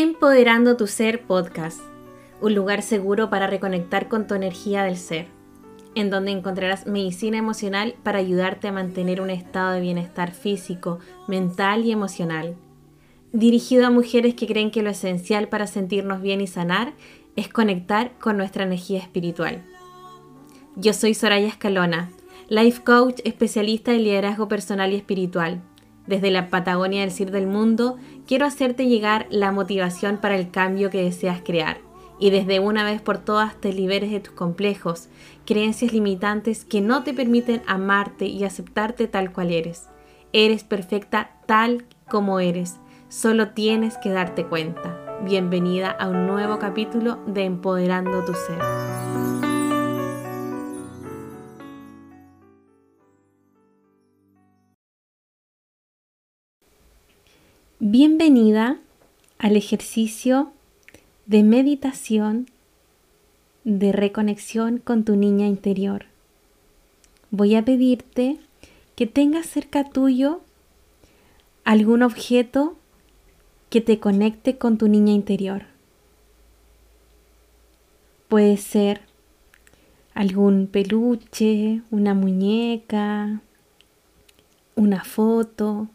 Empoderando tu Ser Podcast, un lugar seguro para reconectar con tu energía del ser, en donde encontrarás medicina emocional para ayudarte a mantener un estado de bienestar físico, mental y emocional. Dirigido a mujeres que creen que lo esencial para sentirnos bien y sanar es conectar con nuestra energía espiritual. Yo soy Soraya Escalona, life coach especialista en liderazgo personal y espiritual desde la Patagonia del Cir del Mundo, quiero hacerte llegar la motivación para el cambio que deseas crear y desde una vez por todas te liberes de tus complejos, creencias limitantes que no te permiten amarte y aceptarte tal cual eres. Eres perfecta tal como eres, solo tienes que darte cuenta. Bienvenida a un nuevo capítulo de Empoderando tu Ser. Bienvenida al ejercicio de meditación de reconexión con tu niña interior. Voy a pedirte que tengas cerca tuyo algún objeto que te conecte con tu niña interior. Puede ser algún peluche, una muñeca, una foto,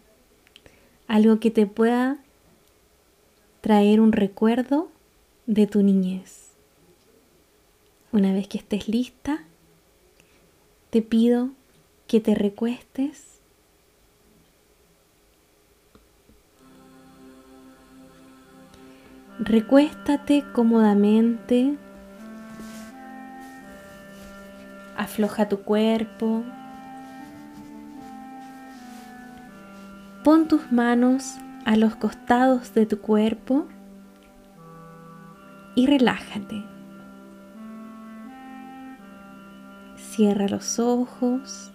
algo que te pueda traer un recuerdo de tu niñez. Una vez que estés lista, te pido que te recuestes. Recuéstate cómodamente, afloja tu cuerpo, Tus manos a los costados de tu cuerpo y relájate. Cierra los ojos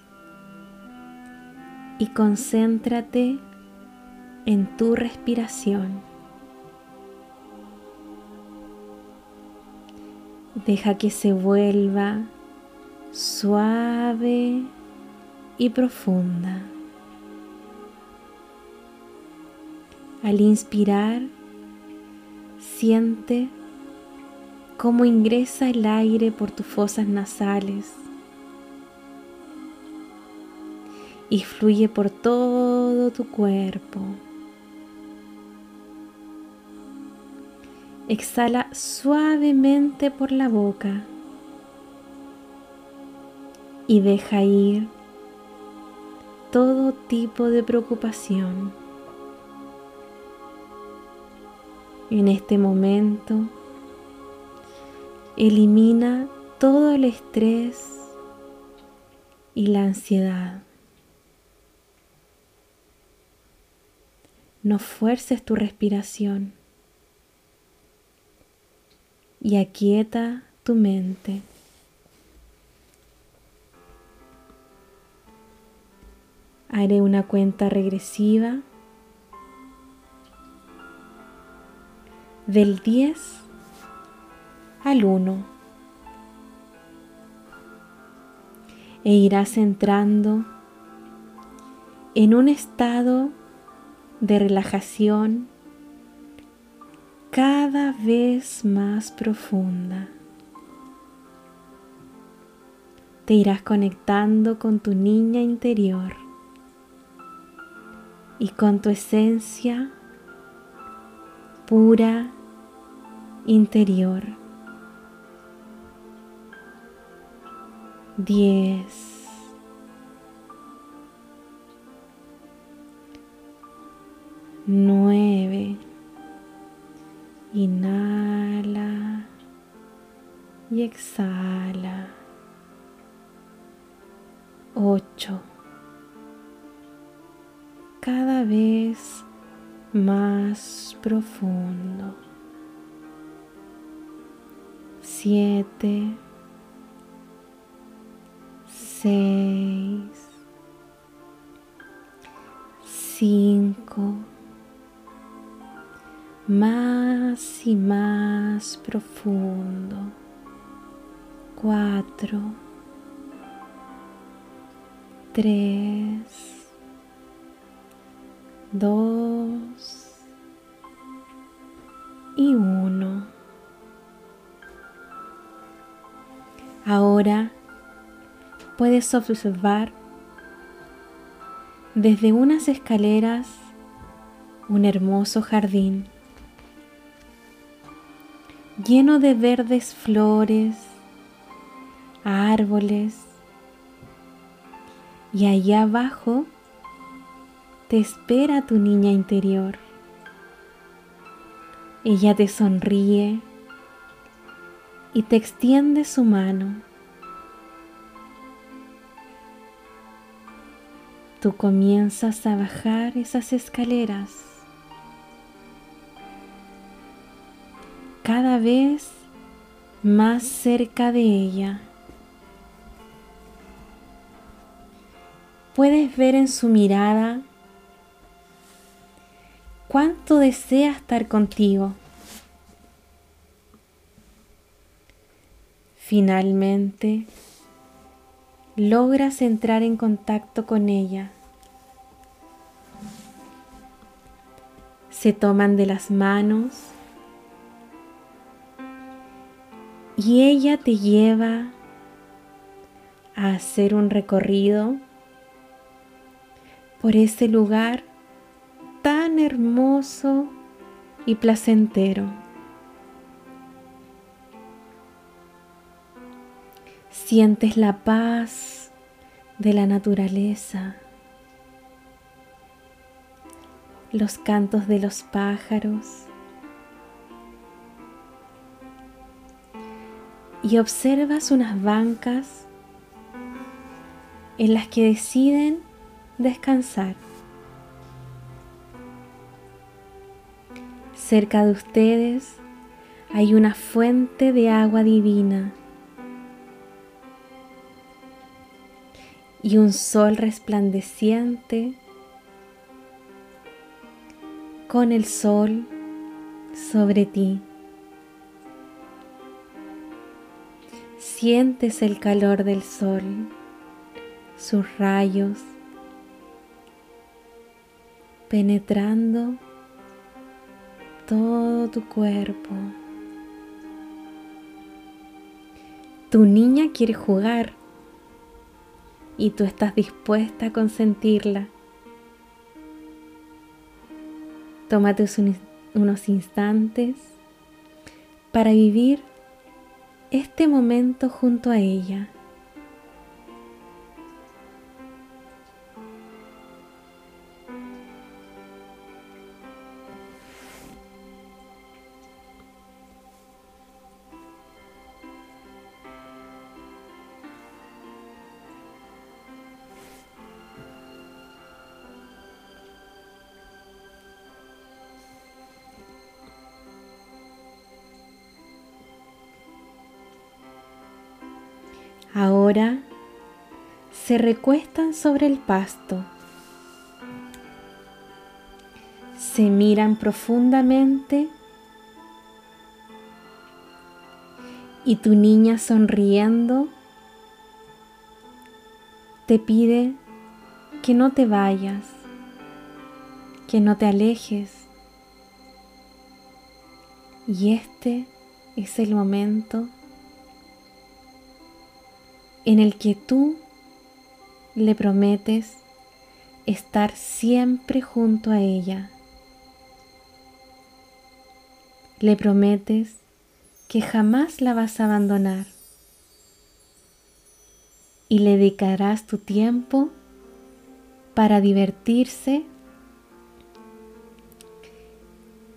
y concéntrate en tu respiración. Deja que se vuelva suave y profunda. Al inspirar, siente cómo ingresa el aire por tus fosas nasales y fluye por todo tu cuerpo. Exhala suavemente por la boca y deja ir todo tipo de preocupación. En este momento, elimina todo el estrés y la ansiedad. No fuerces tu respiración y aquieta tu mente. Haré una cuenta regresiva del 10 al 1 e irás entrando en un estado de relajación cada vez más profunda. Te irás conectando con tu niña interior y con tu esencia pura interior. Diez. Nueve. Inhala y exhala. Ocho. Cada vez más profundo siete, seis, cinco, más y más profundo, cuatro, tres, dos, puedes observar desde unas escaleras un hermoso jardín lleno de verdes flores, árboles y allá abajo te espera tu niña interior. Ella te sonríe y te extiende su mano. Tú comienzas a bajar esas escaleras cada vez más cerca de ella. Puedes ver en su mirada cuánto desea estar contigo. Finalmente, logras entrar en contacto con ella. Se toman de las manos y ella te lleva a hacer un recorrido por ese lugar tan hermoso y placentero. Sientes la paz de la naturaleza, los cantos de los pájaros y observas unas bancas en las que deciden descansar. Cerca de ustedes hay una fuente de agua divina y un sol resplandeciente con el sol sobre ti. Sientes el calor del sol, sus rayos penetrando todo tu cuerpo. Tu niña quiere jugar y tú estás dispuesta a consentirla. Tómate unos instantes para vivir este momento junto a ella. Ahora se recuestan sobre el pasto. Se miran profundamente y tu niña sonriendo te pide que no te vayas, que no te alejes. Y este es el momento en el que tú le prometes estar siempre junto a ella. Le prometes que jamás la vas a abandonar y le dedicarás tu tiempo para divertirse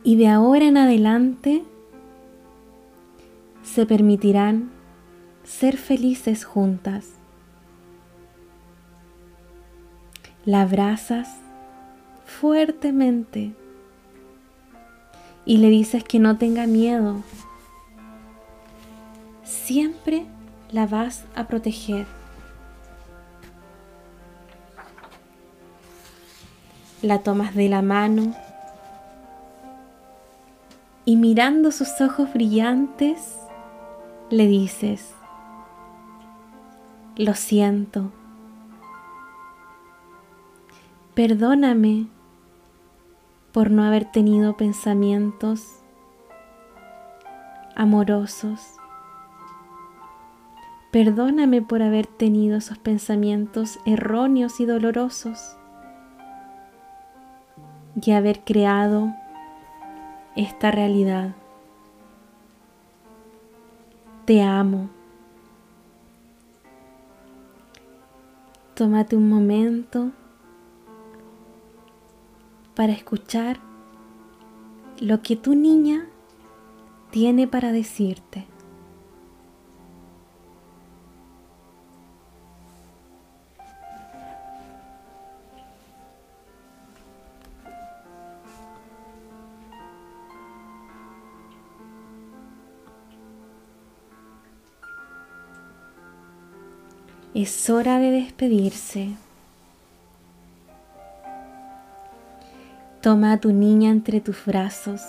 y de ahora en adelante se permitirán ser felices juntas. La abrazas fuertemente y le dices que no tenga miedo. Siempre la vas a proteger. La tomas de la mano y mirando sus ojos brillantes, le dices, lo siento. Perdóname por no haber tenido pensamientos amorosos. Perdóname por haber tenido esos pensamientos erróneos y dolorosos y haber creado esta realidad. Te amo. Tómate un momento para escuchar lo que tu niña tiene para decirte. Es hora de despedirse. Toma a tu niña entre tus brazos.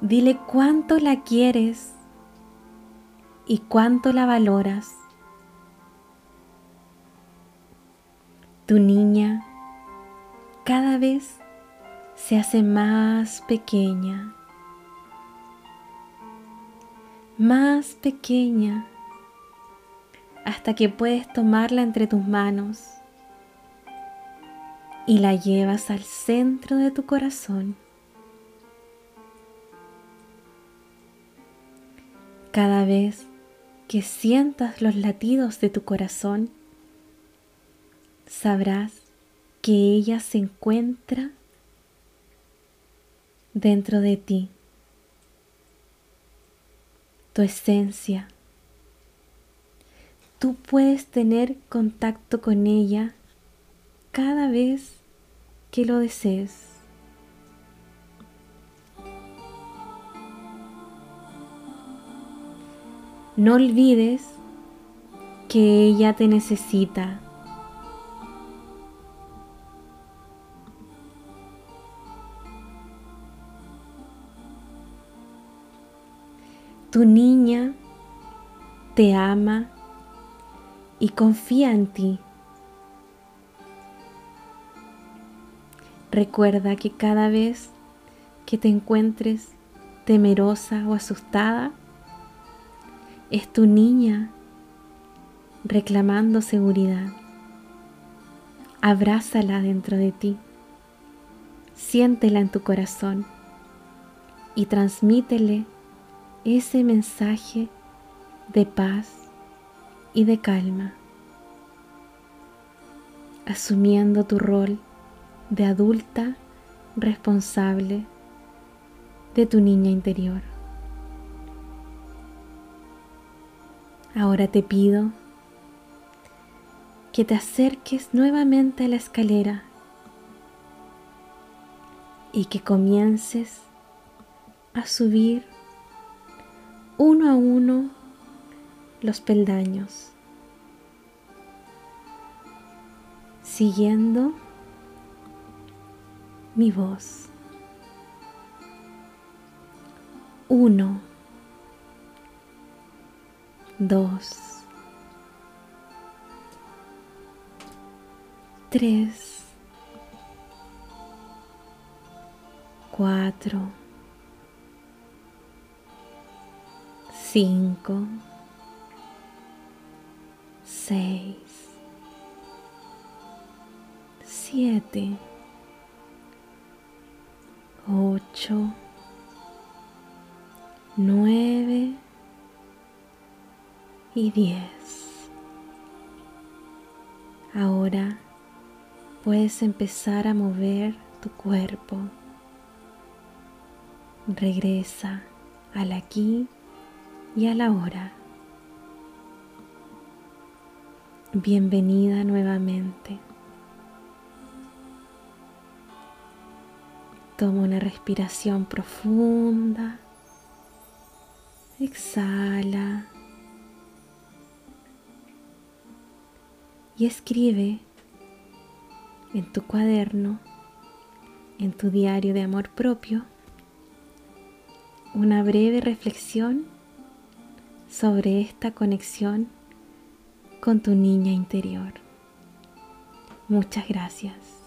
Dile cuánto la quieres y cuánto la valoras. Tu niña cada vez se hace más pequeña, más pequeña hasta que puedes tomarla entre tus manos y la llevas al centro de tu corazón. Cada vez que sientas los latidos de tu corazón, sabrás que ella se encuentra dentro de ti, tu esencia tú puedes tener contacto con ella cada vez que lo desees. No olvides que ella te necesita. Tu niña te ama y confía en ti. Recuerda que cada vez que te encuentres temerosa o asustada, es tu niña reclamando seguridad. Abrázala dentro de ti, siéntela en tu corazón y transmítele ese mensaje de paz y de calma, asumiendo tu rol de adulta responsable de tu niña interior. Ahora te pido que te acerques nuevamente a la escalera y que comiences a subir uno a uno los peldaños, siguiendo mi voz. Uno, dos, tres, cuatro, cinco, seis, siete, ocho, nueve y diez. Ahora puedes empezar a mover tu cuerpo. Regresa al aquí y a la hora. Bienvenida nuevamente. Toma una respiración profunda. Exhala. Y escribe en tu cuaderno, en tu diario de amor propio, una breve reflexión sobre esta conexión con tu niña interior. Muchas gracias.